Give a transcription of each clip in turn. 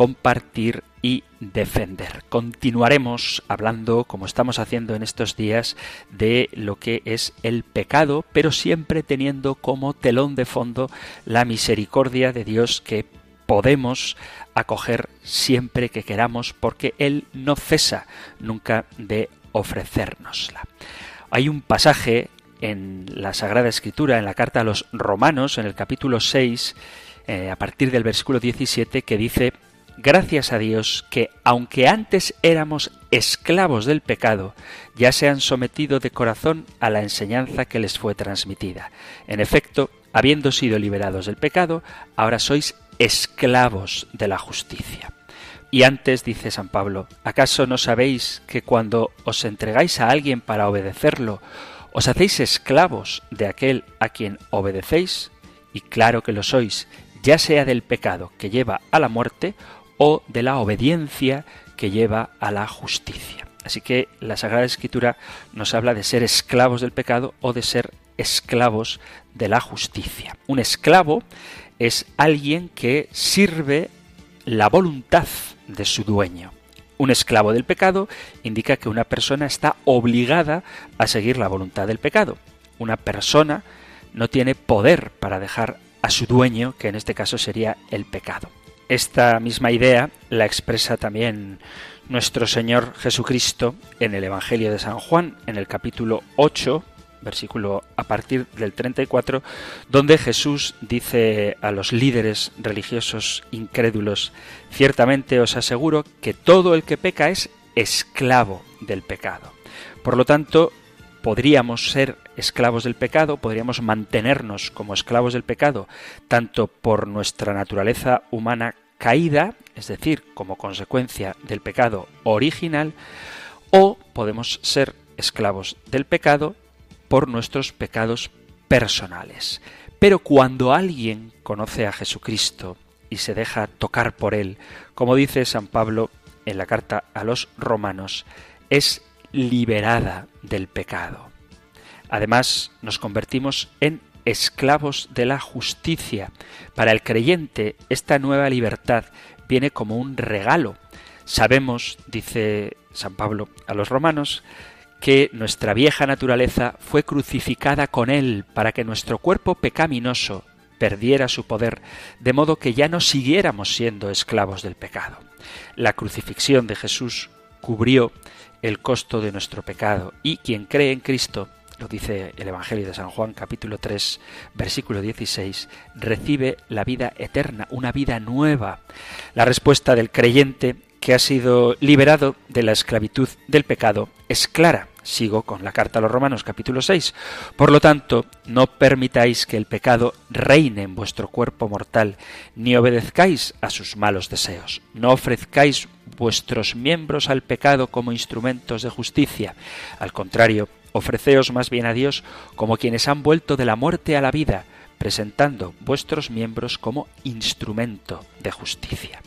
compartir y defender. Continuaremos hablando, como estamos haciendo en estos días, de lo que es el pecado, pero siempre teniendo como telón de fondo la misericordia de Dios que podemos acoger siempre que queramos, porque Él no cesa nunca de ofrecérnosla. Hay un pasaje en la Sagrada Escritura, en la carta a los Romanos, en el capítulo 6, eh, a partir del versículo 17, que dice gracias a Dios que, aunque antes éramos esclavos del pecado, ya se han sometido de corazón a la enseñanza que les fue transmitida. En efecto, habiendo sido liberados del pecado, ahora sois esclavos de la justicia. Y antes, dice San Pablo, ¿acaso no sabéis que cuando os entregáis a alguien para obedecerlo, os hacéis esclavos de aquel a quien obedecéis? Y claro que lo sois, ya sea del pecado que lleva a la muerte o de la obediencia que lleva a la justicia. Así que la Sagrada Escritura nos habla de ser esclavos del pecado o de ser esclavos de la justicia. Un esclavo es alguien que sirve la voluntad de su dueño. Un esclavo del pecado indica que una persona está obligada a seguir la voluntad del pecado. Una persona no tiene poder para dejar a su dueño, que en este caso sería el pecado. Esta misma idea la expresa también nuestro Señor Jesucristo en el Evangelio de San Juan, en el capítulo 8, versículo a partir del 34, donde Jesús dice a los líderes religiosos incrédulos, ciertamente os aseguro que todo el que peca es esclavo del pecado. Por lo tanto, podríamos ser esclavos del pecado, podríamos mantenernos como esclavos del pecado, tanto por nuestra naturaleza humana caída, es decir, como consecuencia del pecado original, o podemos ser esclavos del pecado por nuestros pecados personales. Pero cuando alguien conoce a Jesucristo y se deja tocar por él, como dice San Pablo en la carta a los romanos, es liberada del pecado. Además, nos convertimos en esclavos de la justicia. Para el creyente, esta nueva libertad viene como un regalo. Sabemos, dice San Pablo a los romanos, que nuestra vieja naturaleza fue crucificada con Él para que nuestro cuerpo pecaminoso perdiera su poder, de modo que ya no siguiéramos siendo esclavos del pecado. La crucifixión de Jesús cubrió el costo de nuestro pecado y quien cree en Cristo, lo dice el Evangelio de San Juan capítulo 3 versículo 16, recibe la vida eterna, una vida nueva. La respuesta del creyente que ha sido liberado de la esclavitud del pecado es clara. Sigo con la carta a los Romanos capítulo 6. Por lo tanto, no permitáis que el pecado reine en vuestro cuerpo mortal, ni obedezcáis a sus malos deseos. No ofrezcáis vuestros miembros al pecado como instrumentos de justicia. Al contrario, ofreceos más bien a Dios como quienes han vuelto de la muerte a la vida, presentando vuestros miembros como instrumento de justicia.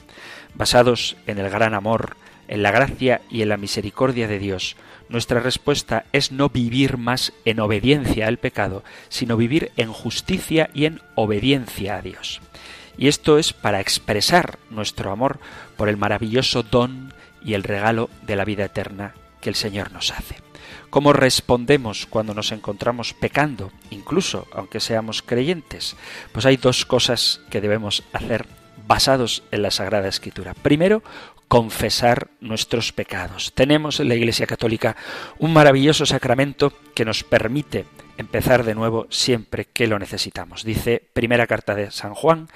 Basados en el gran amor, en la gracia y en la misericordia de Dios, nuestra respuesta es no vivir más en obediencia al pecado, sino vivir en justicia y en obediencia a Dios. Y esto es para expresar nuestro amor por el maravilloso don y el regalo de la vida eterna que el Señor nos hace. ¿Cómo respondemos cuando nos encontramos pecando, incluso aunque seamos creyentes? Pues hay dos cosas que debemos hacer basados en la Sagrada Escritura. Primero, confesar nuestros pecados. Tenemos en la Iglesia Católica un maravilloso sacramento que nos permite empezar de nuevo siempre que lo necesitamos. Dice primera carta de San Juan,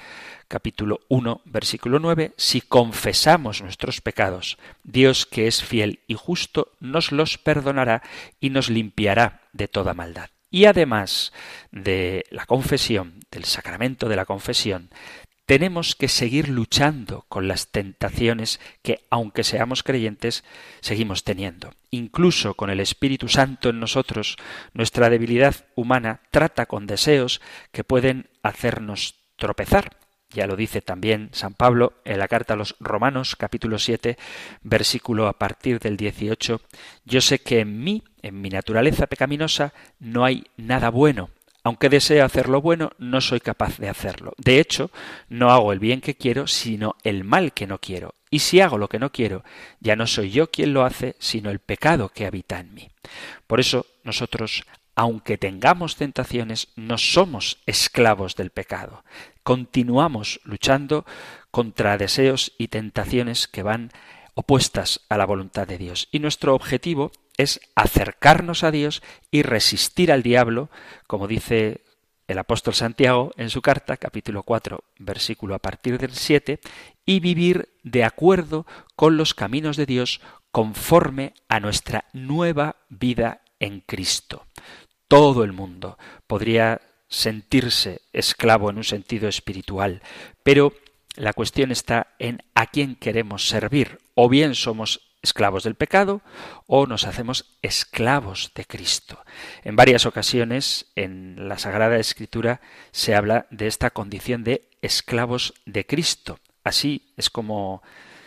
capítulo 1, versículo 9, si confesamos nuestros pecados, Dios que es fiel y justo nos los perdonará y nos limpiará de toda maldad. Y además de la confesión, del sacramento de la confesión, tenemos que seguir luchando con las tentaciones que, aunque seamos creyentes, seguimos teniendo. Incluso con el Espíritu Santo en nosotros, nuestra debilidad humana trata con deseos que pueden hacernos tropezar. Ya lo dice también San Pablo en la carta a los Romanos capítulo 7 versículo a partir del 18. Yo sé que en mí, en mi naturaleza pecaminosa, no hay nada bueno aunque deseo hacer lo bueno, no soy capaz de hacerlo. De hecho, no hago el bien que quiero, sino el mal que no quiero. Y si hago lo que no quiero, ya no soy yo quien lo hace, sino el pecado que habita en mí. Por eso nosotros, aunque tengamos tentaciones, no somos esclavos del pecado. Continuamos luchando contra deseos y tentaciones que van opuestas a la voluntad de Dios. Y nuestro objetivo es acercarnos a Dios y resistir al diablo, como dice el apóstol Santiago en su carta, capítulo 4, versículo a partir del 7, y vivir de acuerdo con los caminos de Dios conforme a nuestra nueva vida en Cristo. Todo el mundo podría sentirse esclavo en un sentido espiritual, pero la cuestión está en a quién queremos servir. O bien somos esclavos del pecado o nos hacemos esclavos de Cristo. En varias ocasiones en la Sagrada Escritura se habla de esta condición de esclavos de Cristo. Así es como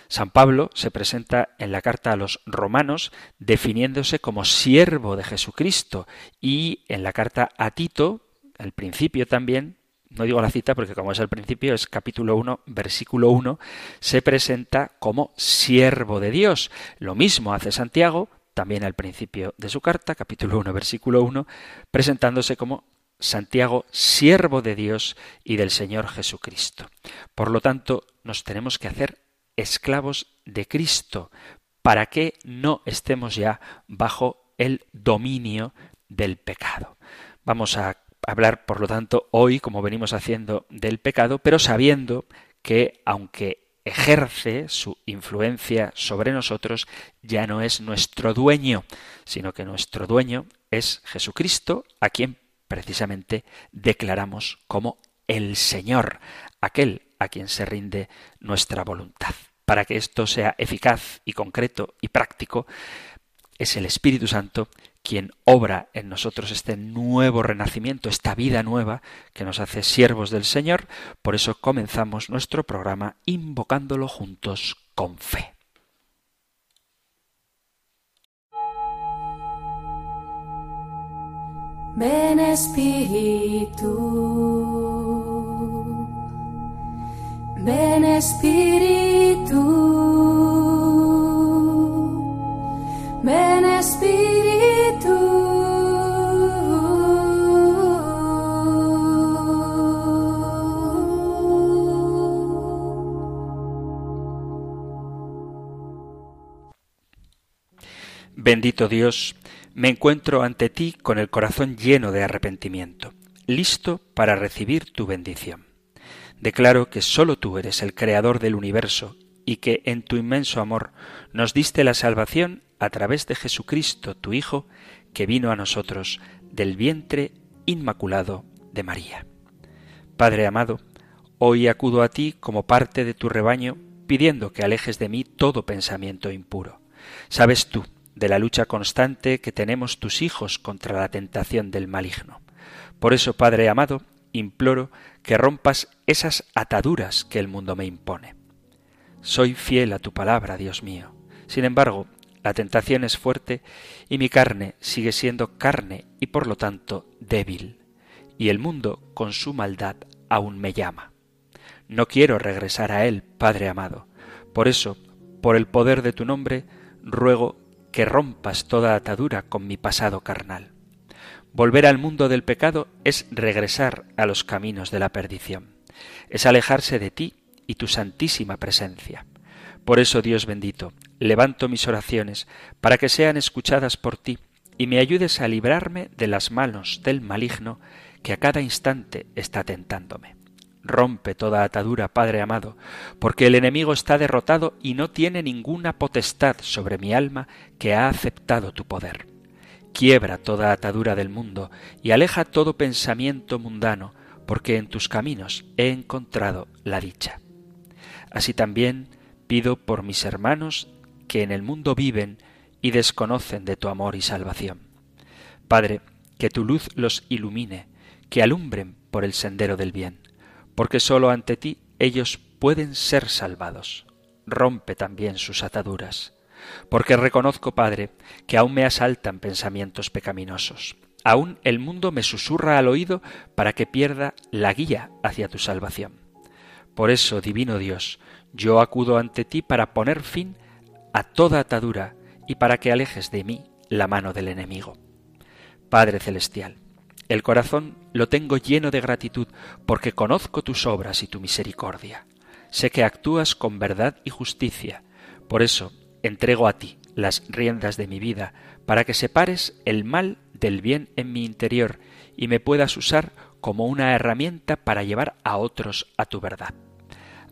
San Pablo se presenta en la carta a los romanos definiéndose como siervo de Jesucristo y en la carta a Tito, al principio también, no digo la cita porque como es al principio, es capítulo 1, versículo 1, se presenta como siervo de Dios. Lo mismo hace Santiago, también al principio de su carta, capítulo 1, versículo 1, presentándose como Santiago, siervo de Dios y del Señor Jesucristo. Por lo tanto, nos tenemos que hacer esclavos de Cristo para que no estemos ya bajo el dominio del pecado. Vamos a hablar, por lo tanto, hoy, como venimos haciendo, del pecado, pero sabiendo que, aunque ejerce su influencia sobre nosotros, ya no es nuestro dueño, sino que nuestro dueño es Jesucristo, a quien precisamente declaramos como el Señor, aquel a quien se rinde nuestra voluntad. Para que esto sea eficaz y concreto y práctico, es el Espíritu Santo quien obra en nosotros este nuevo renacimiento, esta vida nueva que nos hace siervos del Señor. Por eso comenzamos nuestro programa invocándolo juntos con fe. Ven Espíritu, ven Espíritu, ven Espíritu. Bendito Dios, me encuentro ante ti con el corazón lleno de arrepentimiento, listo para recibir tu bendición. Declaro que sólo tú eres el Creador del universo y que en tu inmenso amor nos diste la salvación a través de Jesucristo, tu Hijo, que vino a nosotros del vientre inmaculado de María. Padre amado, hoy acudo a ti como parte de tu rebaño, pidiendo que alejes de mí todo pensamiento impuro. Sabes tú de la lucha constante que tenemos tus hijos contra la tentación del maligno. Por eso, Padre amado, imploro que rompas esas ataduras que el mundo me impone. Soy fiel a tu palabra, Dios mío. Sin embargo, la tentación es fuerte y mi carne sigue siendo carne y por lo tanto débil, y el mundo con su maldad aún me llama. No quiero regresar a él, Padre amado. Por eso, por el poder de tu nombre, ruego que rompas toda atadura con mi pasado carnal. Volver al mundo del pecado es regresar a los caminos de la perdición, es alejarse de ti y tu santísima presencia. Por eso, Dios bendito, levanto mis oraciones para que sean escuchadas por ti y me ayudes a librarme de las manos del maligno que a cada instante está tentándome. Rompe toda atadura, Padre amado, porque el enemigo está derrotado y no tiene ninguna potestad sobre mi alma que ha aceptado tu poder. Quiebra toda atadura del mundo y aleja todo pensamiento mundano, porque en tus caminos he encontrado la dicha. Así también pido por mis hermanos que en el mundo viven y desconocen de tu amor y salvación. Padre, que tu luz los ilumine, que alumbren por el sendero del bien, porque sólo ante ti ellos pueden ser salvados. Rompe también sus ataduras, porque reconozco, Padre, que aún me asaltan pensamientos pecaminosos. Aún el mundo me susurra al oído para que pierda la guía hacia tu salvación. Por eso, divino Dios, yo acudo ante ti para poner fin a toda atadura y para que alejes de mí la mano del enemigo. Padre Celestial, el corazón lo tengo lleno de gratitud porque conozco tus obras y tu misericordia. Sé que actúas con verdad y justicia. Por eso entrego a ti las riendas de mi vida para que separes el mal del bien en mi interior y me puedas usar como una herramienta para llevar a otros a tu verdad.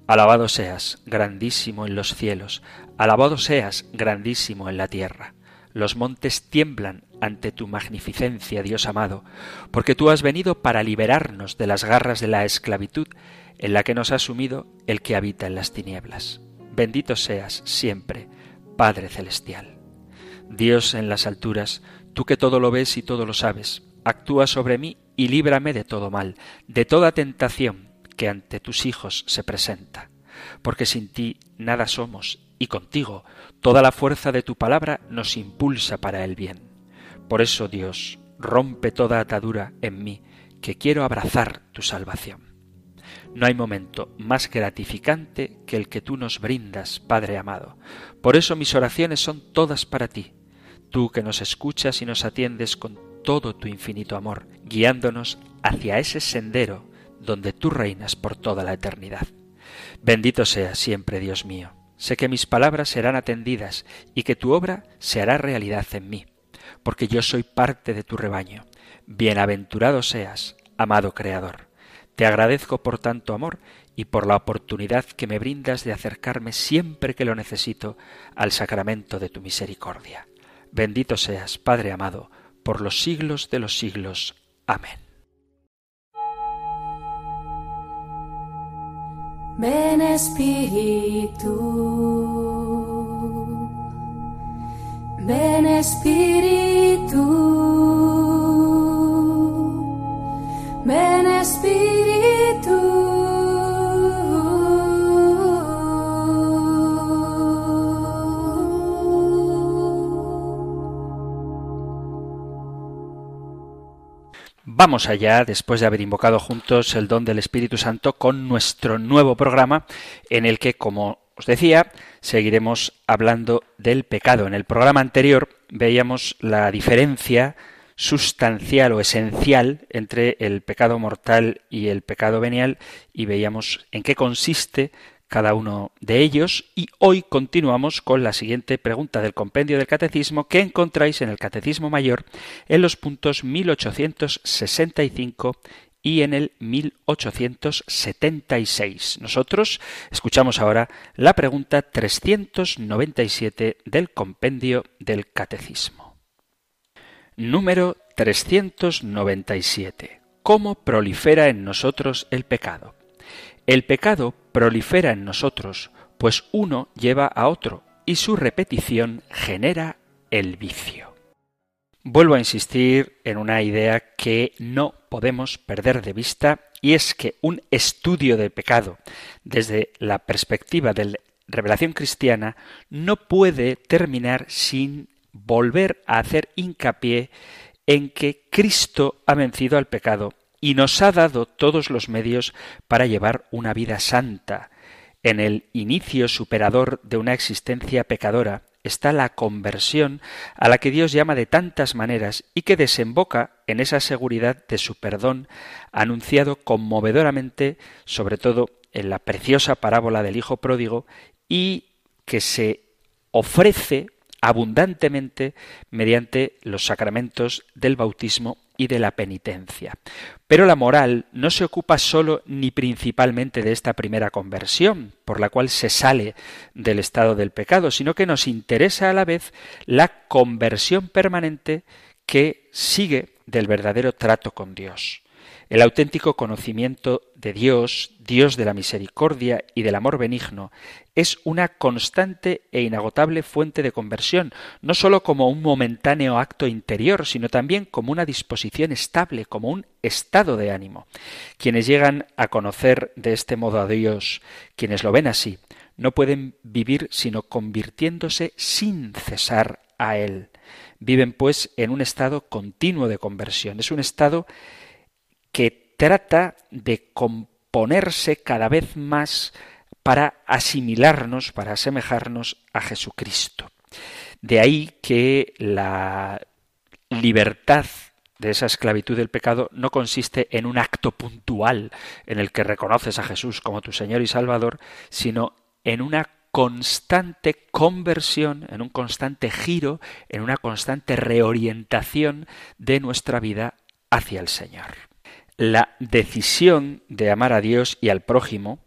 Alabado seas, grandísimo en los cielos, alabado seas, grandísimo en la tierra. Los montes tiemblan ante tu magnificencia, Dios amado, porque tú has venido para liberarnos de las garras de la esclavitud en la que nos ha sumido el que habita en las tinieblas. Bendito seas siempre, Padre Celestial. Dios en las alturas, tú que todo lo ves y todo lo sabes, actúa sobre mí y líbrame de todo mal, de toda tentación que ante tus hijos se presenta, porque sin ti nada somos y contigo toda la fuerza de tu palabra nos impulsa para el bien. Por eso, Dios, rompe toda atadura en mí, que quiero abrazar tu salvación. No hay momento más gratificante que el que tú nos brindas, Padre amado. Por eso mis oraciones son todas para ti, tú que nos escuchas y nos atiendes con todo tu infinito amor, guiándonos hacia ese sendero donde tú reinas por toda la eternidad. Bendito sea siempre, Dios mío. Sé que mis palabras serán atendidas y que tu obra se hará realidad en mí, porque yo soy parte de tu rebaño. Bienaventurado seas, amado Creador. Te agradezco por tanto amor y por la oportunidad que me brindas de acercarme siempre que lo necesito al sacramento de tu misericordia. Bendito seas, Padre amado, por los siglos de los siglos. Amén. Ven Espíritu, ven Espíritu, ven Espíritu. Vamos allá, después de haber invocado juntos el don del Espíritu Santo, con nuestro nuevo programa en el que, como os decía, seguiremos hablando del pecado. En el programa anterior veíamos la diferencia sustancial o esencial entre el pecado mortal y el pecado venial y veíamos en qué consiste cada uno de ellos y hoy continuamos con la siguiente pregunta del compendio del catecismo que encontráis en el catecismo mayor en los puntos 1865 y en el 1876. Nosotros escuchamos ahora la pregunta 397 del compendio del catecismo. Número 397. ¿Cómo prolifera en nosotros el pecado? El pecado prolifera en nosotros, pues uno lleva a otro y su repetición genera el vicio. Vuelvo a insistir en una idea que no podemos perder de vista y es que un estudio del pecado desde la perspectiva de la revelación cristiana no puede terminar sin volver a hacer hincapié en que Cristo ha vencido al pecado y nos ha dado todos los medios para llevar una vida santa. En el inicio superador de una existencia pecadora está la conversión a la que Dios llama de tantas maneras y que desemboca en esa seguridad de su perdón anunciado conmovedoramente, sobre todo en la preciosa parábola del Hijo pródigo, y que se ofrece abundantemente mediante los sacramentos del bautismo y de la penitencia. Pero la moral no se ocupa solo ni principalmente de esta primera conversión, por la cual se sale del estado del pecado, sino que nos interesa a la vez la conversión permanente que sigue del verdadero trato con Dios. El auténtico conocimiento de Dios, Dios de la misericordia y del amor benigno, es una constante e inagotable fuente de conversión, no sólo como un momentáneo acto interior, sino también como una disposición estable, como un estado de ánimo. Quienes llegan a conocer de este modo a Dios, quienes lo ven así, no pueden vivir sino convirtiéndose sin cesar a Él. Viven pues en un estado continuo de conversión. Es un estado que trata de componerse cada vez más para asimilarnos, para asemejarnos a Jesucristo. De ahí que la libertad de esa esclavitud del pecado no consiste en un acto puntual en el que reconoces a Jesús como tu Señor y Salvador, sino en una constante conversión, en un constante giro, en una constante reorientación de nuestra vida hacia el Señor la decisión de amar a Dios y al prójimo,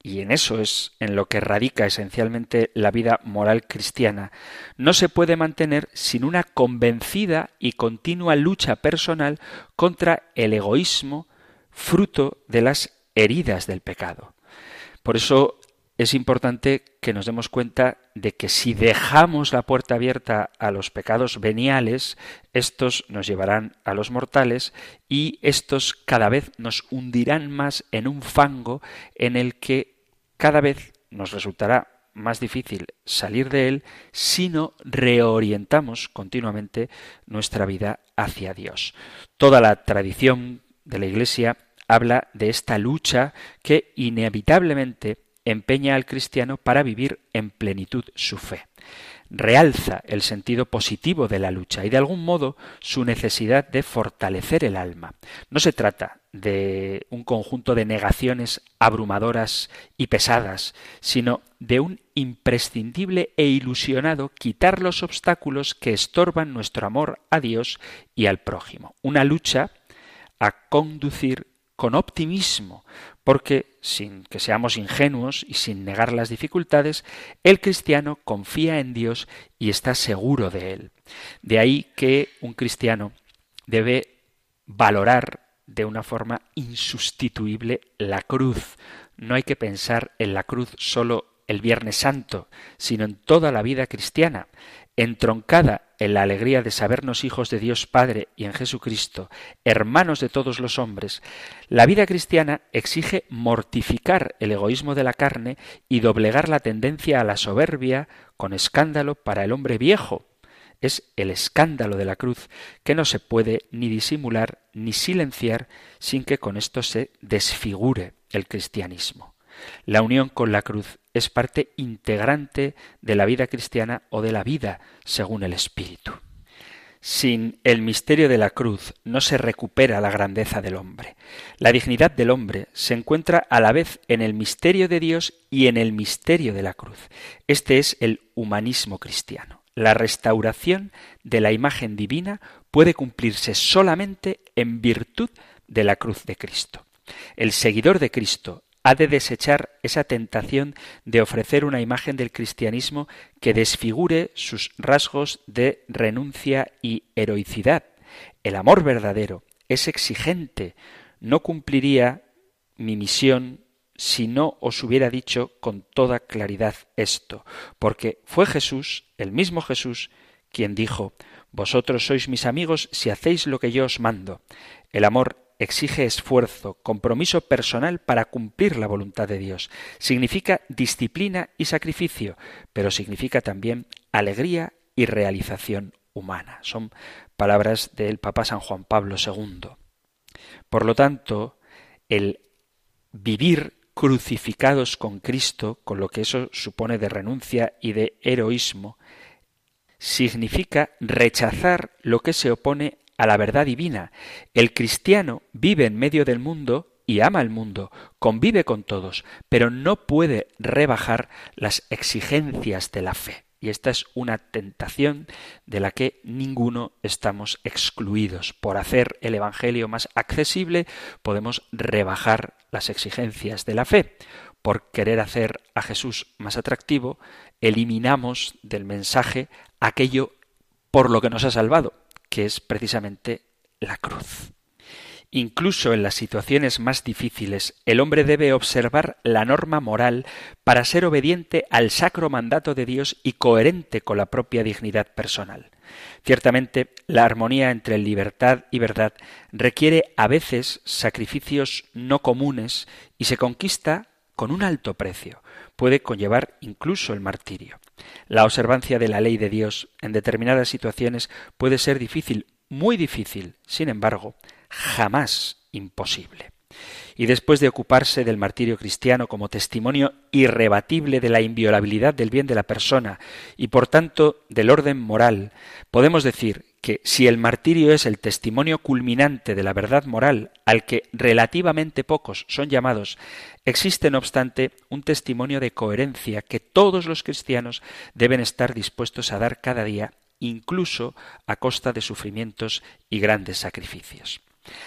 y en eso es en lo que radica esencialmente la vida moral cristiana, no se puede mantener sin una convencida y continua lucha personal contra el egoísmo, fruto de las heridas del pecado. Por eso es importante que nos demos cuenta de que si dejamos la puerta abierta a los pecados veniales, estos nos llevarán a los mortales y estos cada vez nos hundirán más en un fango en el que cada vez nos resultará más difícil salir de él si no reorientamos continuamente nuestra vida hacia Dios. Toda la tradición de la Iglesia habla de esta lucha que inevitablemente empeña al cristiano para vivir en plenitud su fe. Realza el sentido positivo de la lucha y de algún modo su necesidad de fortalecer el alma. No se trata de un conjunto de negaciones abrumadoras y pesadas, sino de un imprescindible e ilusionado quitar los obstáculos que estorban nuestro amor a Dios y al prójimo. Una lucha a conducir con optimismo, porque sin que seamos ingenuos y sin negar las dificultades, el cristiano confía en Dios y está seguro de Él. De ahí que un cristiano debe valorar de una forma insustituible la cruz. No hay que pensar en la cruz solo el Viernes Santo, sino en toda la vida cristiana entroncada en la alegría de sabernos hijos de Dios Padre y en Jesucristo, hermanos de todos los hombres, la vida cristiana exige mortificar el egoísmo de la carne y doblegar la tendencia a la soberbia con escándalo para el hombre viejo. Es el escándalo de la cruz que no se puede ni disimular ni silenciar sin que con esto se desfigure el cristianismo. La unión con la cruz es parte integrante de la vida cristiana o de la vida según el Espíritu. Sin el misterio de la cruz no se recupera la grandeza del hombre. La dignidad del hombre se encuentra a la vez en el misterio de Dios y en el misterio de la cruz. Este es el humanismo cristiano. La restauración de la imagen divina puede cumplirse solamente en virtud de la cruz de Cristo. El seguidor de Cristo ha de desechar esa tentación de ofrecer una imagen del cristianismo que desfigure sus rasgos de renuncia y heroicidad. El amor verdadero es exigente. No cumpliría mi misión si no os hubiera dicho con toda claridad esto, porque fue Jesús, el mismo Jesús, quien dijo Vosotros sois mis amigos si hacéis lo que yo os mando. El amor exige esfuerzo, compromiso personal para cumplir la voluntad de Dios. Significa disciplina y sacrificio, pero significa también alegría y realización humana. Son palabras del Papa San Juan Pablo II. Por lo tanto, el vivir crucificados con Cristo, con lo que eso supone de renuncia y de heroísmo, significa rechazar lo que se opone a la verdad divina. El cristiano vive en medio del mundo y ama el mundo, convive con todos, pero no puede rebajar las exigencias de la fe. Y esta es una tentación de la que ninguno estamos excluidos. Por hacer el Evangelio más accesible podemos rebajar las exigencias de la fe. Por querer hacer a Jesús más atractivo, eliminamos del mensaje aquello por lo que nos ha salvado, que es precisamente la cruz. Incluso en las situaciones más difíciles, el hombre debe observar la norma moral para ser obediente al sacro mandato de Dios y coherente con la propia dignidad personal. Ciertamente, la armonía entre libertad y verdad requiere a veces sacrificios no comunes y se conquista con un alto precio. Puede conllevar incluso el martirio. La observancia de la ley de Dios en determinadas situaciones puede ser difícil, muy difícil. Sin embargo, jamás imposible. Y después de ocuparse del martirio cristiano como testimonio irrebatible de la inviolabilidad del bien de la persona y por tanto del orden moral, podemos decir que si el martirio es el testimonio culminante de la verdad moral al que relativamente pocos son llamados, existe no obstante un testimonio de coherencia que todos los cristianos deben estar dispuestos a dar cada día, incluso a costa de sufrimientos y grandes sacrificios.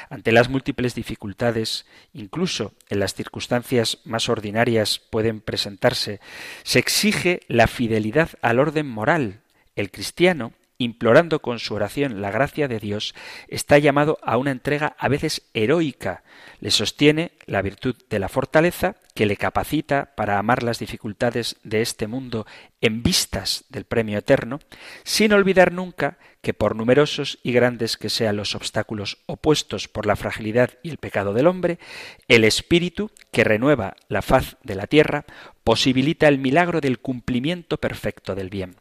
Ante las múltiples dificultades, incluso en las circunstancias más ordinarias pueden presentarse, se exige la fidelidad al orden moral. El cristiano, implorando con su oración la gracia de Dios, está llamado a una entrega a veces heroica. Le sostiene la virtud de la fortaleza que le capacita para amar las dificultades de este mundo en vistas del premio eterno, sin olvidar nunca que por numerosos y grandes que sean los obstáculos opuestos por la fragilidad y el pecado del hombre, el Espíritu, que renueva la faz de la tierra, posibilita el milagro del cumplimiento perfecto del bien.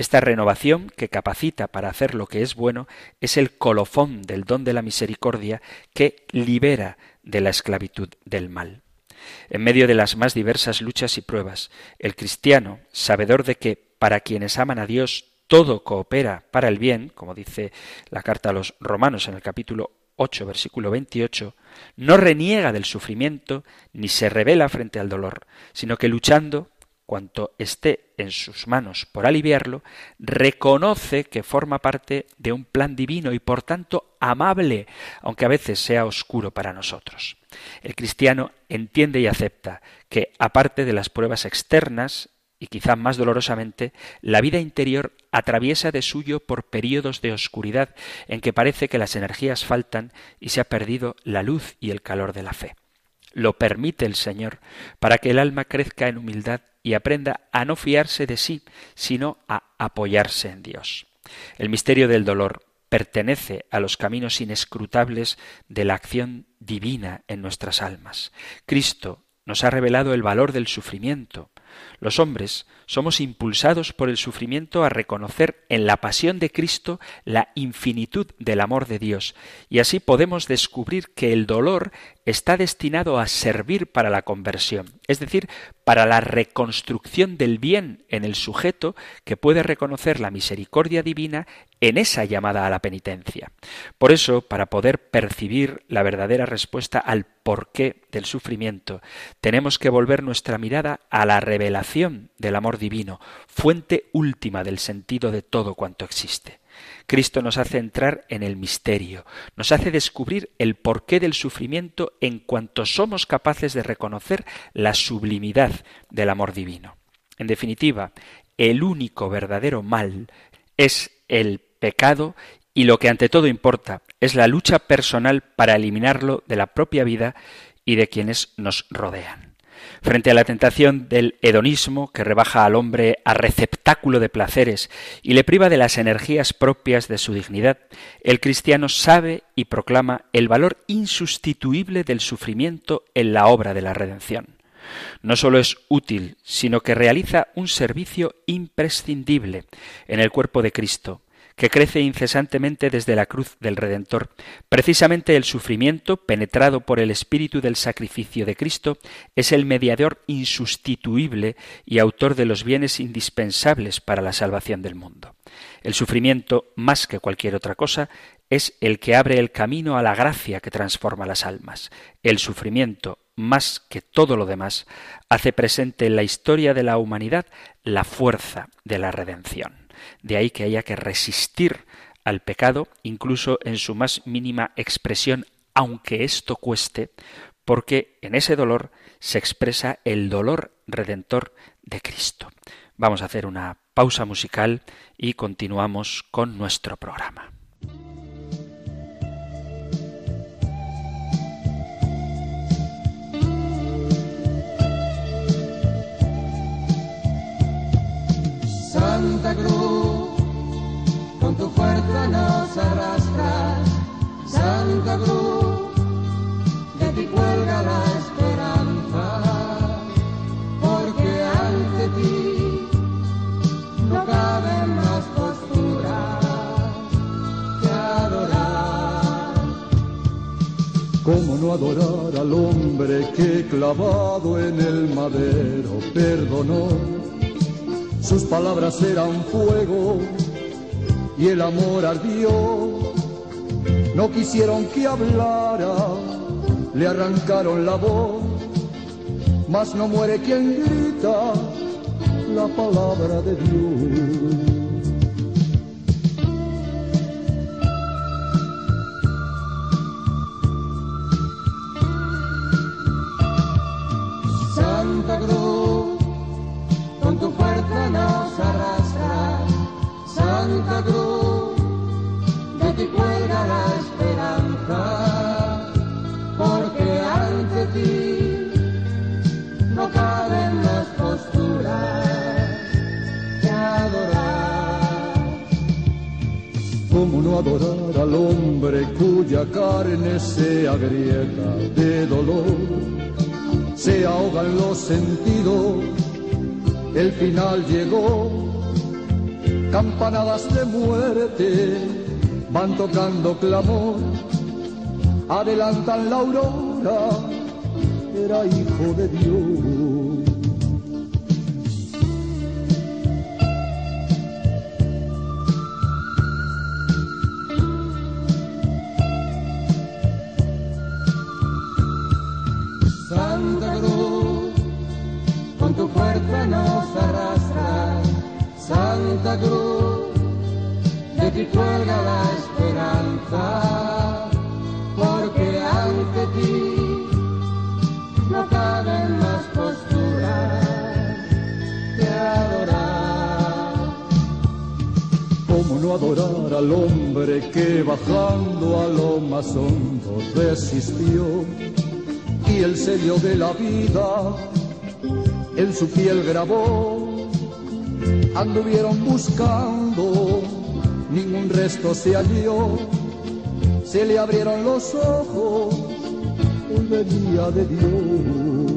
Esta renovación, que capacita para hacer lo que es bueno, es el colofón del don de la misericordia que libera de la esclavitud del mal. En medio de las más diversas luchas y pruebas, el cristiano, sabedor de que para quienes aman a Dios todo coopera para el bien, como dice la carta a los romanos en el capítulo 8, versículo 28, no reniega del sufrimiento ni se revela frente al dolor, sino que luchando cuanto esté en sus manos por aliviarlo, reconoce que forma parte de un plan divino y por tanto amable, aunque a veces sea oscuro para nosotros. El cristiano entiende y acepta que, aparte de las pruebas externas, y quizá más dolorosamente, la vida interior atraviesa de suyo por períodos de oscuridad en que parece que las energías faltan y se ha perdido la luz y el calor de la fe. Lo permite el Señor para que el alma crezca en humildad y aprenda a no fiarse de sí, sino a apoyarse en Dios. El misterio del dolor pertenece a los caminos inescrutables de la acción divina en nuestras almas. Cristo nos ha revelado el valor del sufrimiento. Los hombres somos impulsados por el sufrimiento a reconocer en la pasión de Cristo la infinitud del amor de Dios, y así podemos descubrir que el dolor está destinado a servir para la conversión, es decir, para la reconstrucción del bien en el sujeto que puede reconocer la misericordia divina en esa llamada a la penitencia. Por eso, para poder percibir la verdadera respuesta al porqué del sufrimiento, tenemos que volver nuestra mirada a la revelación del amor divino, fuente última del sentido de todo cuanto existe. Cristo nos hace entrar en el misterio, nos hace descubrir el porqué del sufrimiento en cuanto somos capaces de reconocer la sublimidad del amor divino. En definitiva, el único verdadero mal es el pecado y lo que ante todo importa es la lucha personal para eliminarlo de la propia vida y de quienes nos rodean. Frente a la tentación del hedonismo que rebaja al hombre a receptáculo de placeres y le priva de las energías propias de su dignidad, el cristiano sabe y proclama el valor insustituible del sufrimiento en la obra de la redención. No solo es útil, sino que realiza un servicio imprescindible en el cuerpo de Cristo, que crece incesantemente desde la cruz del Redentor. Precisamente el sufrimiento, penetrado por el espíritu del sacrificio de Cristo, es el mediador insustituible y autor de los bienes indispensables para la salvación del mundo. El sufrimiento, más que cualquier otra cosa, es el que abre el camino a la gracia que transforma las almas. El sufrimiento, más que todo lo demás, hace presente en la historia de la humanidad la fuerza de la redención. De ahí que haya que resistir al pecado, incluso en su más mínima expresión, aunque esto cueste, porque en ese dolor se expresa el dolor redentor de Cristo. Vamos a hacer una pausa musical y continuamos con nuestro programa. Santa Cruz, Santa Cruz, de ti cuelga la esperanza, porque ante ti no cabe más postura que adorar. ¿Cómo no adorar al hombre que clavado en el madero perdonó? sus palabras eran fuego y el amor ardió. No quisieron que hablara, le arrancaron la voz, mas no muere quien grita la palabra de Dios. Final llegó, campanadas de muerte van tocando clamor, adelantan la aurora, era hijo de Dios. Hondo resistió y el sello de la vida en su piel grabó. Anduvieron buscando, ningún resto se halló, se le abrieron los ojos, él venía de Dios.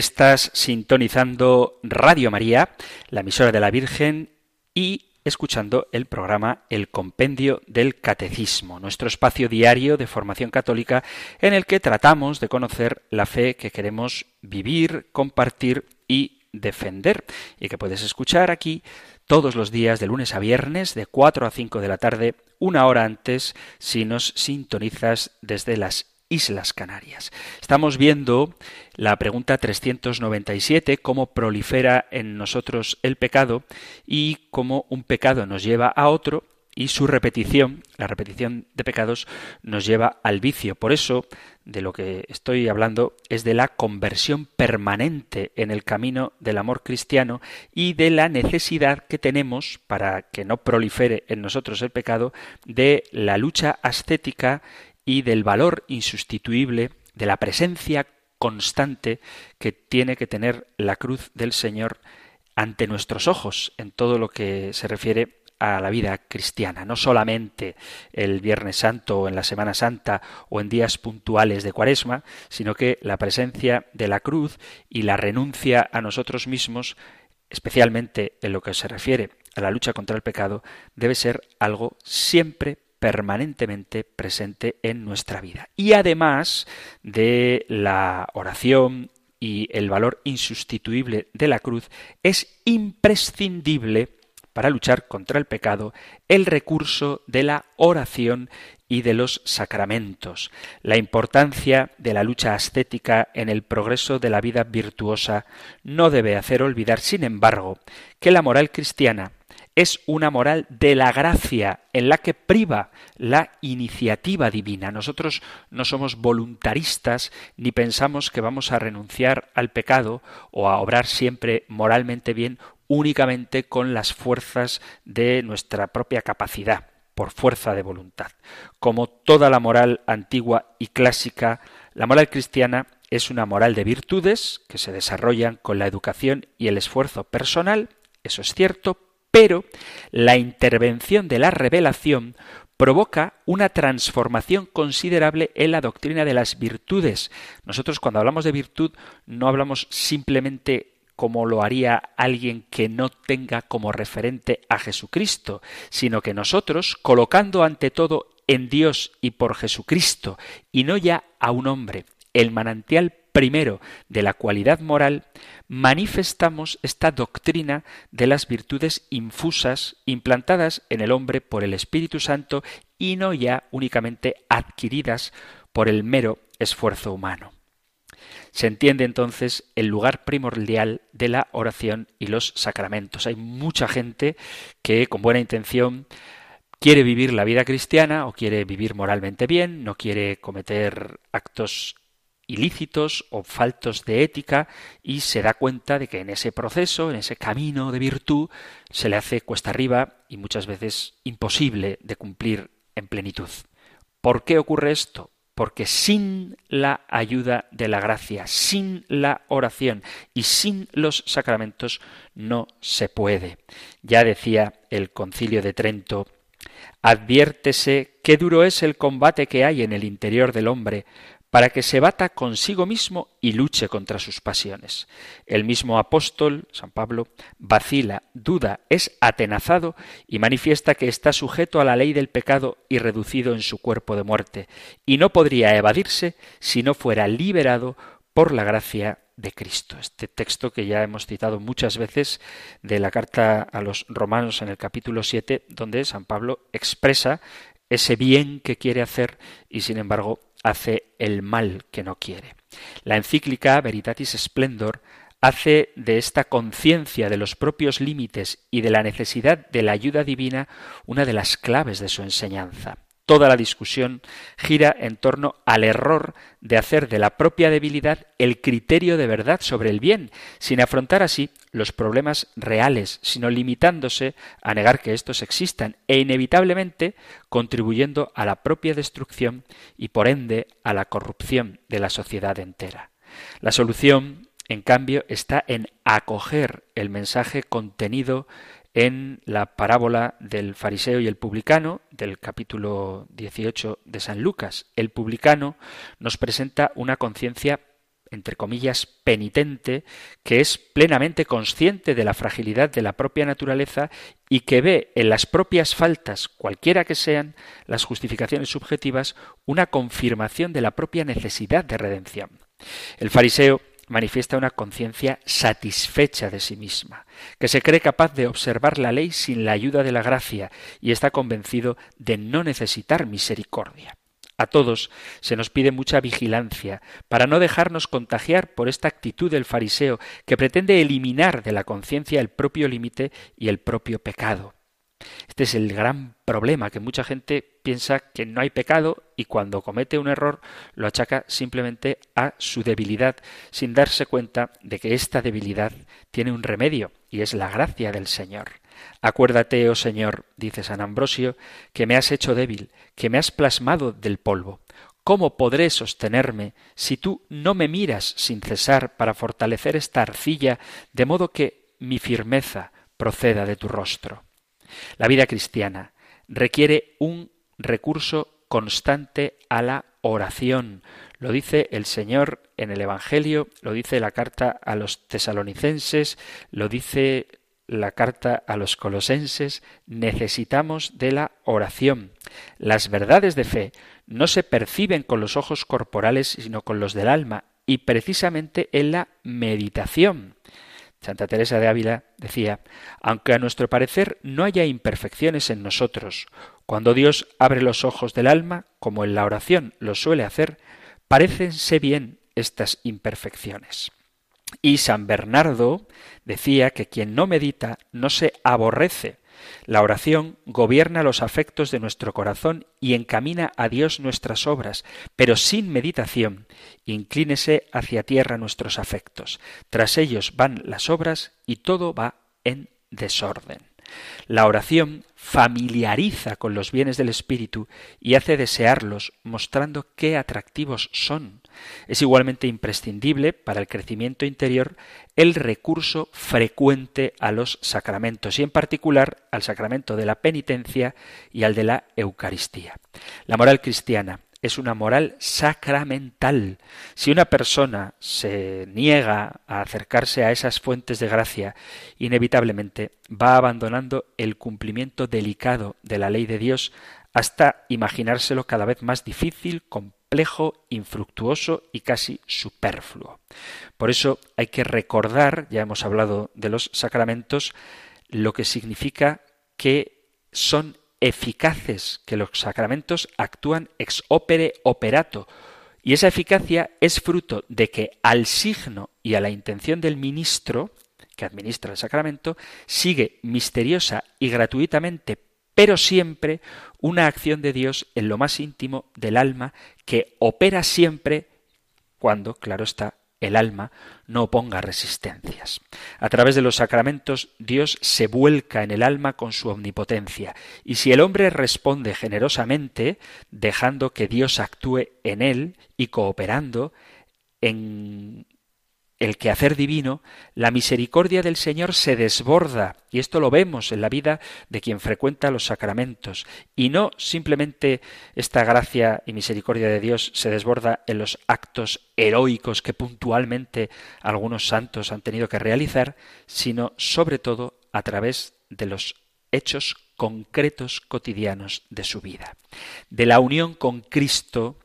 Estás sintonizando Radio María, la emisora de la Virgen, y escuchando el programa El Compendio del Catecismo, nuestro espacio diario de formación católica en el que tratamos de conocer la fe que queremos vivir, compartir y defender, y que puedes escuchar aquí todos los días de lunes a viernes de 4 a 5 de la tarde, una hora antes si nos sintonizas desde las Islas Canarias. Estamos viendo la pregunta 397, cómo prolifera en nosotros el pecado y cómo un pecado nos lleva a otro y su repetición, la repetición de pecados, nos lleva al vicio. Por eso, de lo que estoy hablando es de la conversión permanente en el camino del amor cristiano y de la necesidad que tenemos, para que no prolifere en nosotros el pecado, de la lucha ascética y del valor insustituible de la presencia constante que tiene que tener la cruz del Señor ante nuestros ojos en todo lo que se refiere a la vida cristiana, no solamente el Viernes Santo o en la Semana Santa o en días puntuales de Cuaresma, sino que la presencia de la cruz y la renuncia a nosotros mismos, especialmente en lo que se refiere a la lucha contra el pecado, debe ser algo siempre permanentemente presente en nuestra vida. Y además de la oración y el valor insustituible de la cruz, es imprescindible para luchar contra el pecado el recurso de la oración y de los sacramentos. La importancia de la lucha ascética en el progreso de la vida virtuosa no debe hacer olvidar, sin embargo, que la moral cristiana es una moral de la gracia en la que priva la iniciativa divina. Nosotros no somos voluntaristas ni pensamos que vamos a renunciar al pecado o a obrar siempre moralmente bien únicamente con las fuerzas de nuestra propia capacidad, por fuerza de voluntad. Como toda la moral antigua y clásica, la moral cristiana es una moral de virtudes que se desarrollan con la educación y el esfuerzo personal, eso es cierto, pero la intervención de la revelación provoca una transformación considerable en la doctrina de las virtudes. Nosotros cuando hablamos de virtud no hablamos simplemente como lo haría alguien que no tenga como referente a Jesucristo, sino que nosotros, colocando ante todo en Dios y por Jesucristo, y no ya a un hombre, el manantial primero de la cualidad moral, manifestamos esta doctrina de las virtudes infusas implantadas en el hombre por el Espíritu Santo y no ya únicamente adquiridas por el mero esfuerzo humano. Se entiende entonces el lugar primordial de la oración y los sacramentos. Hay mucha gente que con buena intención quiere vivir la vida cristiana o quiere vivir moralmente bien, no quiere cometer actos ilícitos o faltos de ética y se da cuenta de que en ese proceso, en ese camino de virtud, se le hace cuesta arriba y muchas veces imposible de cumplir en plenitud. ¿Por qué ocurre esto? porque sin la ayuda de la gracia, sin la oración y sin los sacramentos no se puede. Ya decía el concilio de Trento, adviértese qué duro es el combate que hay en el interior del hombre, para que se bata consigo mismo y luche contra sus pasiones. El mismo apóstol, San Pablo, vacila, duda, es atenazado y manifiesta que está sujeto a la ley del pecado y reducido en su cuerpo de muerte, y no podría evadirse si no fuera liberado por la gracia de Cristo. Este texto que ya hemos citado muchas veces de la carta a los romanos en el capítulo 7, donde San Pablo expresa ese bien que quiere hacer y sin embargo hace el mal que no quiere. La encíclica Veritatis Splendor hace de esta conciencia de los propios límites y de la necesidad de la ayuda divina una de las claves de su enseñanza. Toda la discusión gira en torno al error de hacer de la propia debilidad el criterio de verdad sobre el bien, sin afrontar así los problemas reales, sino limitándose a negar que estos existan e inevitablemente contribuyendo a la propia destrucción y por ende a la corrupción de la sociedad entera. La solución, en cambio, está en acoger el mensaje contenido en la parábola del fariseo y el publicano del capítulo 18 de San Lucas. El publicano nos presenta una conciencia entre comillas, penitente, que es plenamente consciente de la fragilidad de la propia naturaleza y que ve en las propias faltas, cualquiera que sean las justificaciones subjetivas, una confirmación de la propia necesidad de redención. El fariseo manifiesta una conciencia satisfecha de sí misma, que se cree capaz de observar la ley sin la ayuda de la gracia y está convencido de no necesitar misericordia. A todos se nos pide mucha vigilancia para no dejarnos contagiar por esta actitud del fariseo que pretende eliminar de la conciencia el propio límite y el propio pecado. Este es el gran problema, que mucha gente piensa que no hay pecado y cuando comete un error lo achaca simplemente a su debilidad, sin darse cuenta de que esta debilidad tiene un remedio y es la gracia del Señor. Acuérdate, oh Señor, dice San Ambrosio, que me has hecho débil, que me has plasmado del polvo. ¿Cómo podré sostenerme si tú no me miras sin cesar para fortalecer esta arcilla, de modo que mi firmeza proceda de tu rostro? La vida cristiana requiere un recurso constante a la oración. Lo dice el Señor en el Evangelio, lo dice la carta a los tesalonicenses, lo dice la carta a los colosenses, necesitamos de la oración. Las verdades de fe no se perciben con los ojos corporales, sino con los del alma, y precisamente en la meditación. Santa Teresa de Ávila decía, aunque a nuestro parecer no haya imperfecciones en nosotros, cuando Dios abre los ojos del alma, como en la oración lo suele hacer, parecense bien estas imperfecciones. Y San Bernardo decía que quien no medita no se aborrece, la oración gobierna los afectos de nuestro corazón y encamina a Dios nuestras obras, pero sin meditación inclínese hacia tierra nuestros afectos. Tras ellos van las obras y todo va en desorden. La oración familiariza con los bienes del Espíritu y hace desearlos, mostrando qué atractivos son. Es igualmente imprescindible para el crecimiento interior el recurso frecuente a los sacramentos y en particular al sacramento de la penitencia y al de la Eucaristía. La moral cristiana es una moral sacramental. Si una persona se niega a acercarse a esas fuentes de gracia, inevitablemente va abandonando el cumplimiento delicado de la ley de Dios hasta imaginárselo cada vez más difícil, complejo, infructuoso y casi superfluo. Por eso hay que recordar, ya hemos hablado de los sacramentos, lo que significa que son eficaces, que los sacramentos actúan ex opere operato. Y esa eficacia es fruto de que al signo y a la intención del ministro, que administra el sacramento, sigue misteriosa y gratuitamente, pero siempre, una acción de Dios en lo más íntimo del alma que opera siempre cuando, claro está, el alma no oponga resistencias. A través de los sacramentos Dios se vuelca en el alma con su omnipotencia, y si el hombre responde generosamente, dejando que Dios actúe en él y cooperando en el quehacer divino, la misericordia del Señor se desborda, y esto lo vemos en la vida de quien frecuenta los sacramentos, y no simplemente esta gracia y misericordia de Dios se desborda en los actos heroicos que puntualmente algunos santos han tenido que realizar, sino sobre todo a través de los hechos concretos cotidianos de su vida. De la unión con Cristo,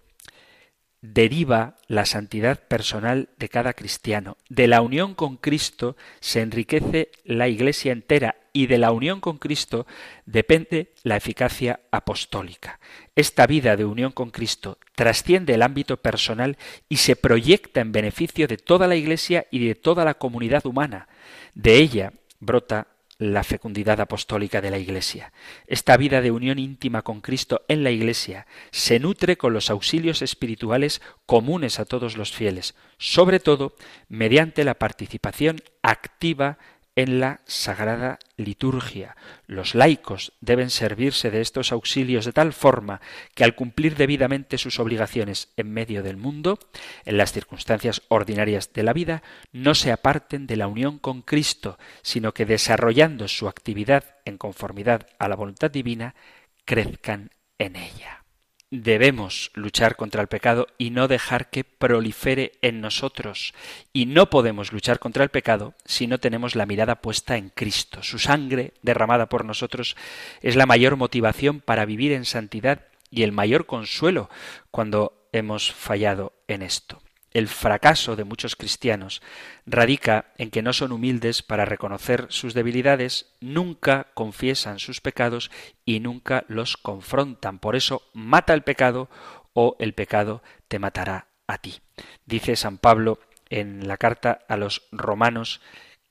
deriva la santidad personal de cada cristiano. De la unión con Cristo se enriquece la Iglesia entera y de la unión con Cristo depende la eficacia apostólica. Esta vida de unión con Cristo trasciende el ámbito personal y se proyecta en beneficio de toda la Iglesia y de toda la comunidad humana. De ella brota la fecundidad apostólica de la Iglesia. Esta vida de unión íntima con Cristo en la Iglesia se nutre con los auxilios espirituales comunes a todos los fieles, sobre todo mediante la participación activa en la sagrada liturgia. Los laicos deben servirse de estos auxilios de tal forma que al cumplir debidamente sus obligaciones en medio del mundo, en las circunstancias ordinarias de la vida, no se aparten de la unión con Cristo, sino que desarrollando su actividad en conformidad a la voluntad divina, crezcan en ella. Debemos luchar contra el pecado y no dejar que prolifere en nosotros. Y no podemos luchar contra el pecado si no tenemos la mirada puesta en Cristo. Su sangre derramada por nosotros es la mayor motivación para vivir en santidad y el mayor consuelo cuando hemos fallado en esto. El fracaso de muchos cristianos radica en que no son humildes para reconocer sus debilidades, nunca confiesan sus pecados y nunca los confrontan. Por eso mata el pecado o el pecado te matará a ti. Dice San Pablo en la carta a los romanos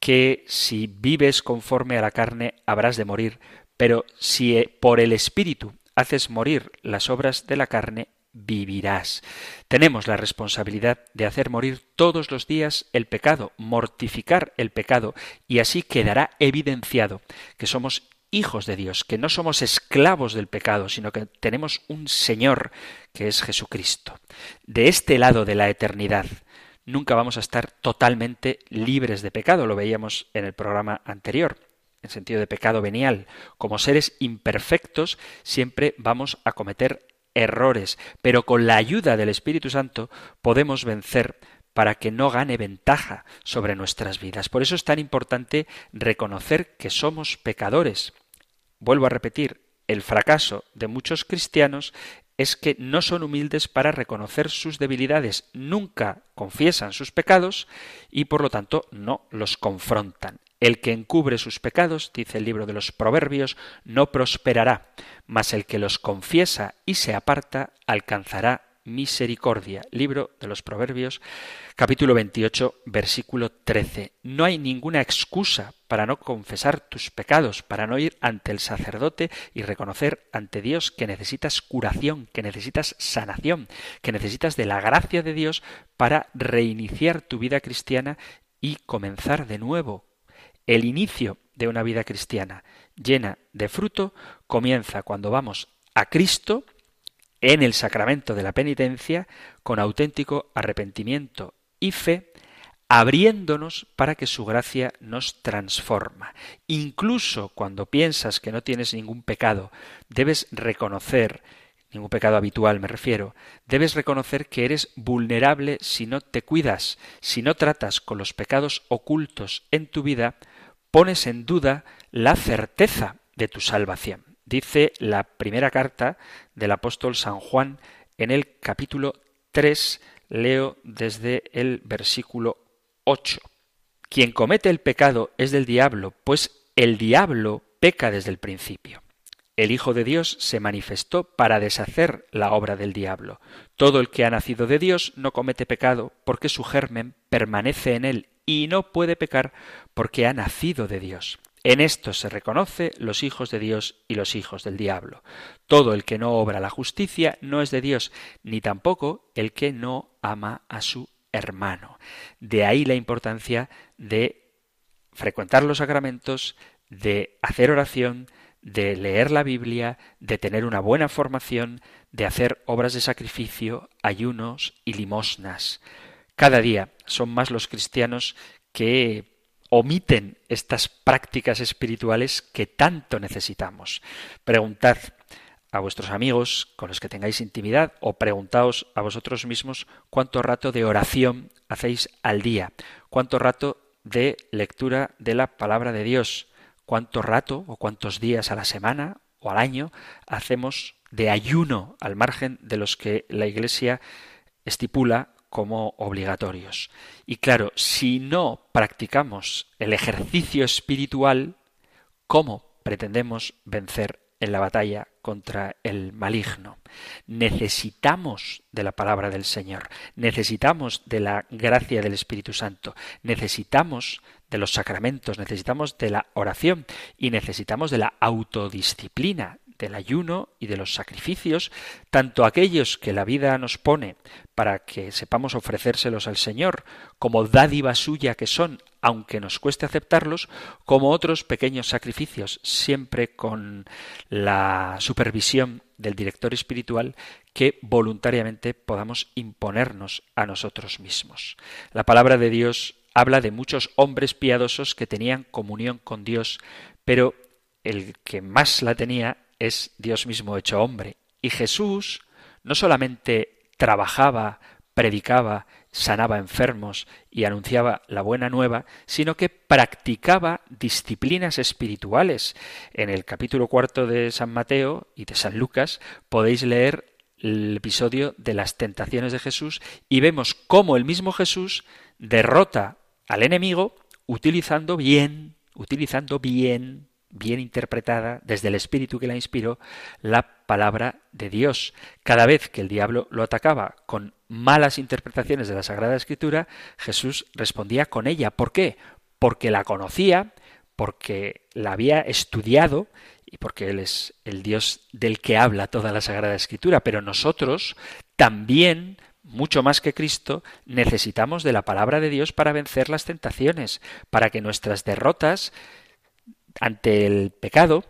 que si vives conforme a la carne habrás de morir, pero si eh, por el Espíritu haces morir las obras de la carne, vivirás. Tenemos la responsabilidad de hacer morir todos los días el pecado, mortificar el pecado, y así quedará evidenciado que somos hijos de Dios, que no somos esclavos del pecado, sino que tenemos un Señor que es Jesucristo. De este lado de la eternidad, nunca vamos a estar totalmente libres de pecado, lo veíamos en el programa anterior en sentido de pecado venial. Como seres imperfectos siempre vamos a cometer errores, pero con la ayuda del Espíritu Santo podemos vencer para que no gane ventaja sobre nuestras vidas. Por eso es tan importante reconocer que somos pecadores. Vuelvo a repetir, el fracaso de muchos cristianos es que no son humildes para reconocer sus debilidades, nunca confiesan sus pecados y por lo tanto no los confrontan. El que encubre sus pecados, dice el libro de los Proverbios, no prosperará, mas el que los confiesa y se aparta alcanzará misericordia. Libro de los Proverbios, capítulo 28, versículo 13. No hay ninguna excusa para no confesar tus pecados, para no ir ante el sacerdote y reconocer ante Dios que necesitas curación, que necesitas sanación, que necesitas de la gracia de Dios para reiniciar tu vida cristiana y comenzar de nuevo. El inicio de una vida cristiana llena de fruto comienza cuando vamos a Cristo en el sacramento de la penitencia con auténtico arrepentimiento y fe, abriéndonos para que su gracia nos transforma. Incluso cuando piensas que no tienes ningún pecado, debes reconocer ningún pecado habitual me refiero, debes reconocer que eres vulnerable si no te cuidas, si no tratas con los pecados ocultos en tu vida, pones en duda la certeza de tu salvación dice la primera carta del apóstol San Juan en el capítulo 3, leo desde el versículo 8. Quien comete el pecado es del diablo, pues el diablo peca desde el principio. El Hijo de Dios se manifestó para deshacer la obra del diablo. Todo el que ha nacido de Dios no comete pecado porque su germen permanece en él y no puede pecar porque ha nacido de Dios. En esto se reconoce los hijos de Dios y los hijos del diablo. Todo el que no obra la justicia no es de Dios, ni tampoco el que no ama a su hermano. De ahí la importancia de frecuentar los sacramentos, de hacer oración, de leer la Biblia, de tener una buena formación, de hacer obras de sacrificio, ayunos y limosnas. Cada día son más los cristianos que omiten estas prácticas espirituales que tanto necesitamos. Preguntad a vuestros amigos con los que tengáis intimidad o preguntaos a vosotros mismos cuánto rato de oración hacéis al día, cuánto rato de lectura de la palabra de Dios, cuánto rato o cuántos días a la semana o al año hacemos de ayuno al margen de los que la Iglesia estipula como obligatorios. Y claro, si no practicamos el ejercicio espiritual, ¿cómo pretendemos vencer en la batalla contra el maligno? Necesitamos de la palabra del Señor, necesitamos de la gracia del Espíritu Santo, necesitamos de los sacramentos, necesitamos de la oración y necesitamos de la autodisciplina, del ayuno y de los sacrificios, tanto aquellos que la vida nos pone para que sepamos ofrecérselos al Señor como dádiva suya que son, aunque nos cueste aceptarlos, como otros pequeños sacrificios, siempre con la supervisión del director espiritual que voluntariamente podamos imponernos a nosotros mismos. La palabra de Dios habla de muchos hombres piadosos que tenían comunión con Dios, pero el que más la tenía es Dios mismo hecho hombre. Y Jesús no solamente trabajaba, predicaba, sanaba enfermos y anunciaba la buena nueva, sino que practicaba disciplinas espirituales. En el capítulo cuarto de San Mateo y de San Lucas podéis leer el episodio de las tentaciones de Jesús y vemos cómo el mismo Jesús derrota al enemigo utilizando bien, utilizando bien bien interpretada desde el espíritu que la inspiró, la palabra de Dios. Cada vez que el diablo lo atacaba con malas interpretaciones de la Sagrada Escritura, Jesús respondía con ella. ¿Por qué? Porque la conocía, porque la había estudiado y porque Él es el Dios del que habla toda la Sagrada Escritura. Pero nosotros también mucho más que Cristo, necesitamos de la palabra de Dios para vencer las tentaciones, para que nuestras derrotas ante el pecado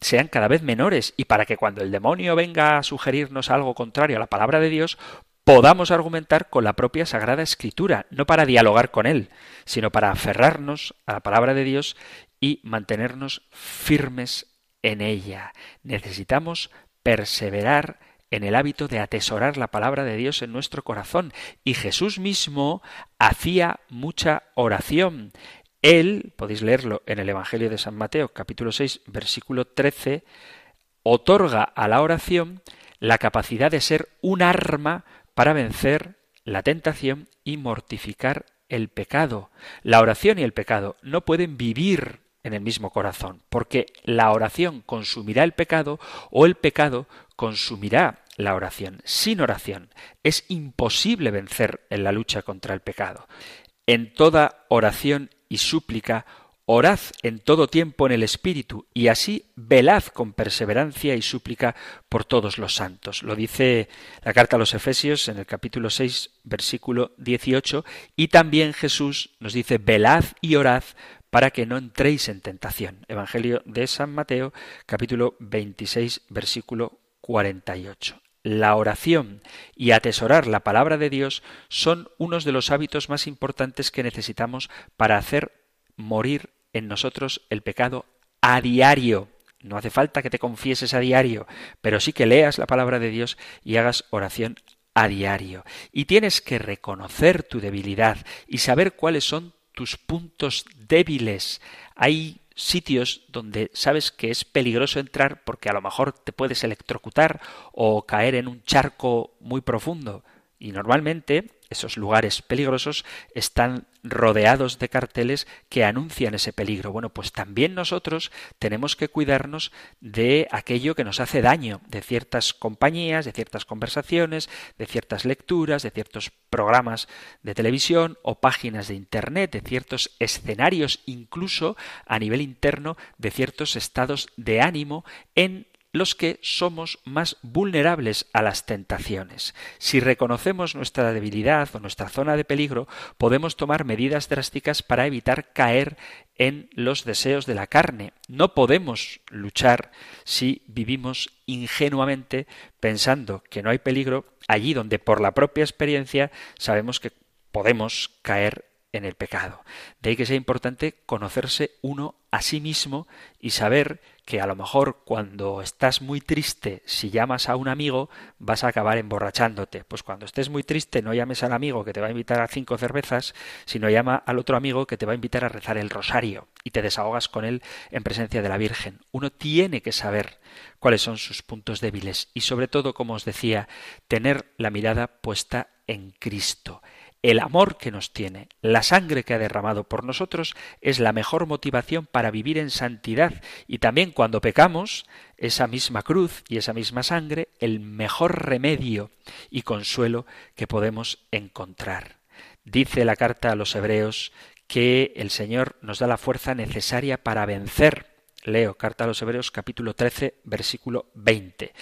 sean cada vez menores y para que cuando el demonio venga a sugerirnos algo contrario a la palabra de Dios, podamos argumentar con la propia Sagrada Escritura, no para dialogar con él, sino para aferrarnos a la palabra de Dios y mantenernos firmes en ella. Necesitamos perseverar en el hábito de atesorar la palabra de Dios en nuestro corazón. Y Jesús mismo hacía mucha oración. Él, podéis leerlo en el Evangelio de San Mateo, capítulo 6, versículo 13, otorga a la oración la capacidad de ser un arma para vencer la tentación y mortificar el pecado. La oración y el pecado no pueden vivir en el mismo corazón, porque la oración consumirá el pecado o el pecado consumirá la oración. Sin oración es imposible vencer en la lucha contra el pecado. En toda oración y súplica, orad en todo tiempo en el Espíritu, y así velad con perseverancia y súplica por todos los santos. Lo dice la carta a los Efesios en el capítulo 6, versículo 18, y también Jesús nos dice, velad y orad para que no entréis en tentación. Evangelio de San Mateo, capítulo 26, versículo 48. La oración y atesorar la palabra de Dios son unos de los hábitos más importantes que necesitamos para hacer morir en nosotros el pecado a diario. No hace falta que te confieses a diario, pero sí que leas la palabra de Dios y hagas oración a diario. Y tienes que reconocer tu debilidad y saber cuáles son tus puntos débiles. Hay sitios donde sabes que es peligroso entrar porque a lo mejor te puedes electrocutar o caer en un charco muy profundo. Y normalmente esos lugares peligrosos están rodeados de carteles que anuncian ese peligro. Bueno, pues también nosotros tenemos que cuidarnos de aquello que nos hace daño, de ciertas compañías, de ciertas conversaciones, de ciertas lecturas, de ciertos programas de televisión o páginas de Internet, de ciertos escenarios, incluso a nivel interno, de ciertos estados de ánimo en los que somos más vulnerables a las tentaciones. Si reconocemos nuestra debilidad o nuestra zona de peligro, podemos tomar medidas drásticas para evitar caer en los deseos de la carne. No podemos luchar si vivimos ingenuamente pensando que no hay peligro allí donde por la propia experiencia sabemos que podemos caer en el pecado. De ahí que sea importante conocerse uno a sí mismo y saber que a lo mejor cuando estás muy triste, si llamas a un amigo, vas a acabar emborrachándote. Pues cuando estés muy triste, no llames al amigo que te va a invitar a cinco cervezas, sino llama al otro amigo que te va a invitar a rezar el rosario y te desahogas con él en presencia de la Virgen. Uno tiene que saber cuáles son sus puntos débiles y sobre todo, como os decía, tener la mirada puesta en Cristo. El amor que nos tiene, la sangre que ha derramado por nosotros, es la mejor motivación para vivir en santidad y también cuando pecamos, esa misma cruz y esa misma sangre, el mejor remedio y consuelo que podemos encontrar. Dice la carta a los hebreos que el Señor nos da la fuerza necesaria para vencer Leo, carta a los Hebreos capítulo 13, versículo 20.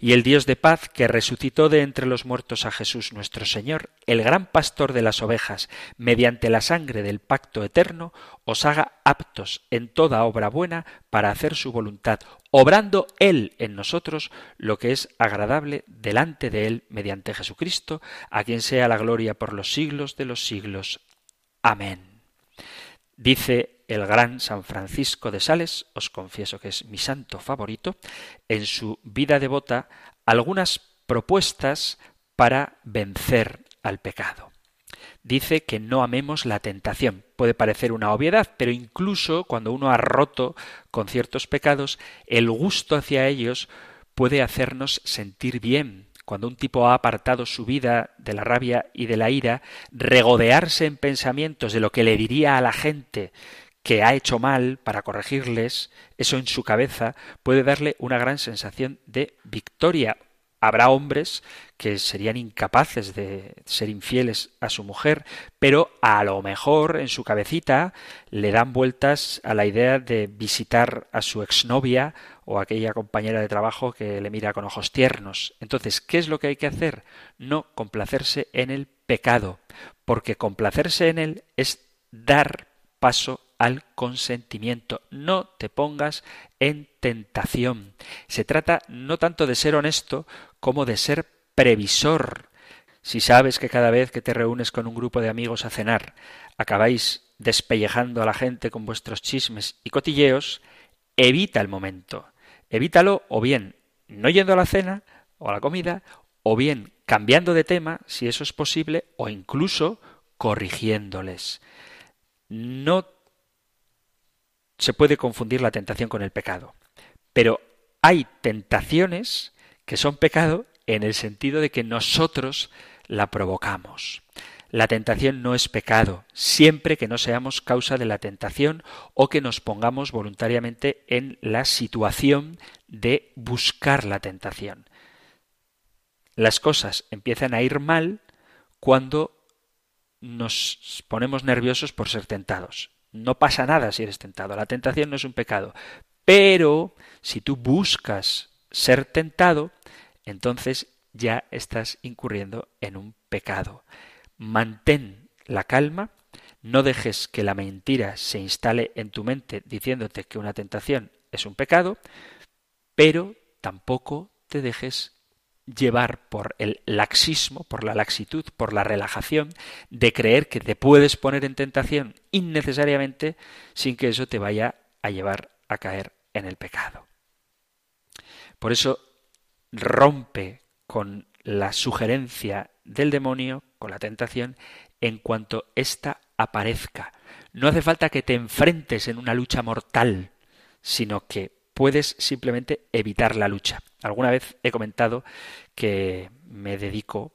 Y el Dios de paz, que resucitó de entre los muertos a Jesús nuestro Señor, el gran pastor de las ovejas, mediante la sangre del pacto eterno, os haga aptos en toda obra buena para hacer su voluntad, obrando Él en nosotros lo que es agradable delante de Él mediante Jesucristo, a quien sea la gloria por los siglos de los siglos. Amén. Dice el gran San Francisco de Sales, os confieso que es mi santo favorito, en su vida devota algunas propuestas para vencer al pecado. Dice que no amemos la tentación. Puede parecer una obviedad, pero incluso cuando uno ha roto con ciertos pecados, el gusto hacia ellos puede hacernos sentir bien, cuando un tipo ha apartado su vida de la rabia y de la ira, regodearse en pensamientos de lo que le diría a la gente que ha hecho mal para corregirles, eso en su cabeza puede darle una gran sensación de victoria. Habrá hombres que serían incapaces de ser infieles a su mujer, pero a lo mejor en su cabecita le dan vueltas a la idea de visitar a su exnovia o a aquella compañera de trabajo que le mira con ojos tiernos. Entonces, ¿qué es lo que hay que hacer? No complacerse en el pecado, porque complacerse en él es dar paso al consentimiento. No te pongas en tentación. Se trata no tanto de ser honesto como de ser previsor. Si sabes que cada vez que te reúnes con un grupo de amigos a cenar acabáis despellejando a la gente con vuestros chismes y cotilleos, evita el momento. Evítalo o bien no yendo a la cena o a la comida, o bien cambiando de tema, si eso es posible, o incluso corrigiéndoles. No se puede confundir la tentación con el pecado, pero hay tentaciones que son pecado en el sentido de que nosotros la provocamos. La tentación no es pecado, siempre que no seamos causa de la tentación o que nos pongamos voluntariamente en la situación de buscar la tentación. Las cosas empiezan a ir mal cuando nos ponemos nerviosos por ser tentados. No pasa nada si eres tentado. La tentación no es un pecado. Pero si tú buscas ser tentado, entonces ya estás incurriendo en un pecado. Mantén la calma, no dejes que la mentira se instale en tu mente diciéndote que una tentación es un pecado, pero tampoco te dejes llevar por el laxismo, por la laxitud, por la relajación, de creer que te puedes poner en tentación innecesariamente sin que eso te vaya a llevar a caer en el pecado. Por eso rompe con la sugerencia del demonio, con la tentación, en cuanto ésta aparezca. No hace falta que te enfrentes en una lucha mortal, sino que puedes simplemente evitar la lucha. Alguna vez he comentado que me dedico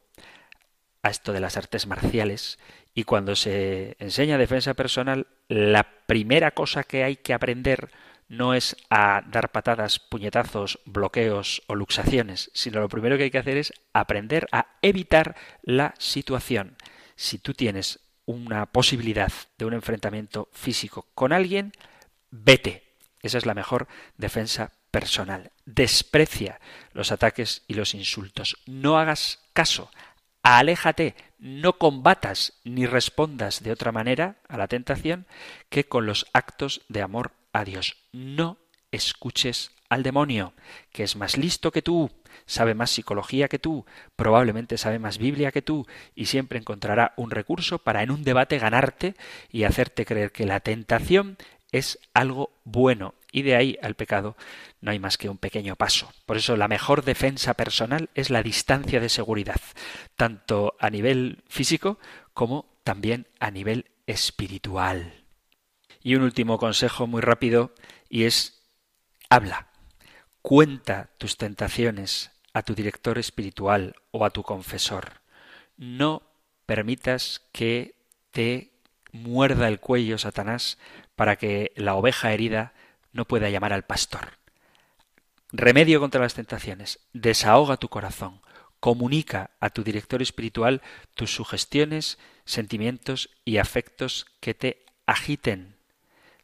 a esto de las artes marciales y cuando se enseña defensa personal, la primera cosa que hay que aprender no es a dar patadas, puñetazos, bloqueos o luxaciones, sino lo primero que hay que hacer es aprender a evitar la situación. Si tú tienes una posibilidad de un enfrentamiento físico con alguien, vete. Esa es la mejor defensa personal. Desprecia los ataques y los insultos. No hagas caso. Aléjate, no combatas ni respondas de otra manera a la tentación que con los actos de amor a Dios. No escuches al demonio, que es más listo que tú, sabe más psicología que tú, probablemente sabe más Biblia que tú, y siempre encontrará un recurso para en un debate ganarte y hacerte creer que la tentación es algo bueno, y de ahí al pecado no hay más que un pequeño paso. Por eso la mejor defensa personal es la distancia de seguridad, tanto a nivel físico como también a nivel espiritual. Y un último consejo muy rápido y es habla, cuenta tus tentaciones a tu director espiritual o a tu confesor. No permitas que te muerda el cuello Satanás para que la oveja herida no pueda llamar al pastor. Remedio contra las tentaciones. Desahoga tu corazón. Comunica a tu director espiritual tus sugestiones, sentimientos y afectos que te agiten.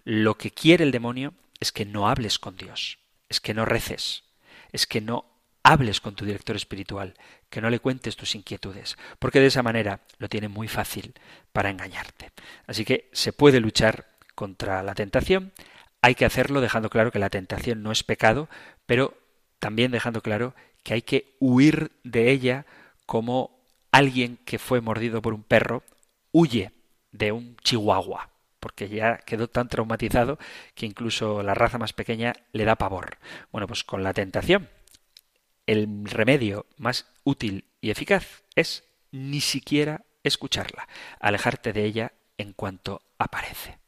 Lo que quiere el demonio es que no hables con Dios, es que no reces, es que no hables con tu director espiritual, que no le cuentes tus inquietudes, porque de esa manera lo tiene muy fácil para engañarte. Así que se puede luchar contra la tentación, hay que hacerlo dejando claro que la tentación no es pecado, pero también dejando claro que hay que huir de ella como alguien que fue mordido por un perro huye de un chihuahua, porque ya quedó tan traumatizado que incluso la raza más pequeña le da pavor. Bueno, pues con la tentación, el remedio más útil y eficaz es ni siquiera escucharla, alejarte de ella en cuanto aparece.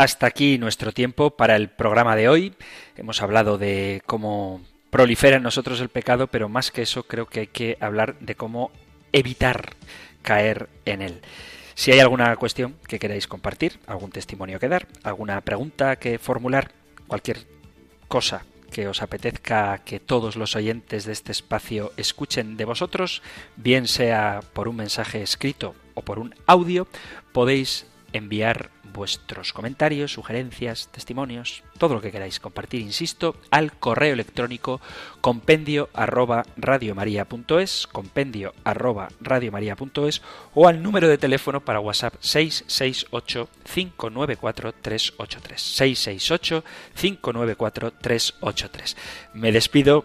Hasta aquí nuestro tiempo para el programa de hoy. Hemos hablado de cómo prolifera en nosotros el pecado, pero más que eso creo que hay que hablar de cómo evitar caer en él. Si hay alguna cuestión que queráis compartir, algún testimonio que dar, alguna pregunta que formular, cualquier cosa que os apetezca que todos los oyentes de este espacio escuchen de vosotros, bien sea por un mensaje escrito o por un audio, podéis enviar vuestros comentarios, sugerencias, testimonios, todo lo que queráis compartir, insisto, al correo electrónico compendio arroba radiomaria.es, compendio arroba radiomaria.es o al número de teléfono para WhatsApp 668 594 383. 668 594 383. Me despido